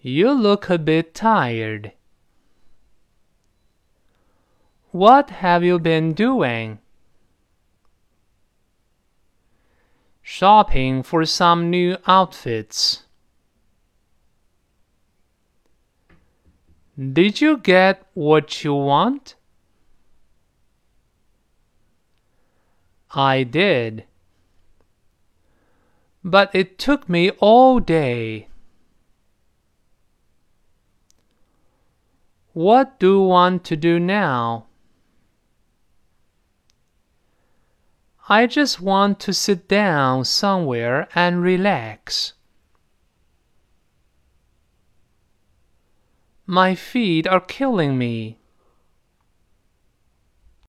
You look a bit tired. What have you been doing? Shopping for some new outfits. Did you get what you want? I did. But it took me all day. What do you want to do now? I just want to sit down somewhere and relax. My feet are killing me.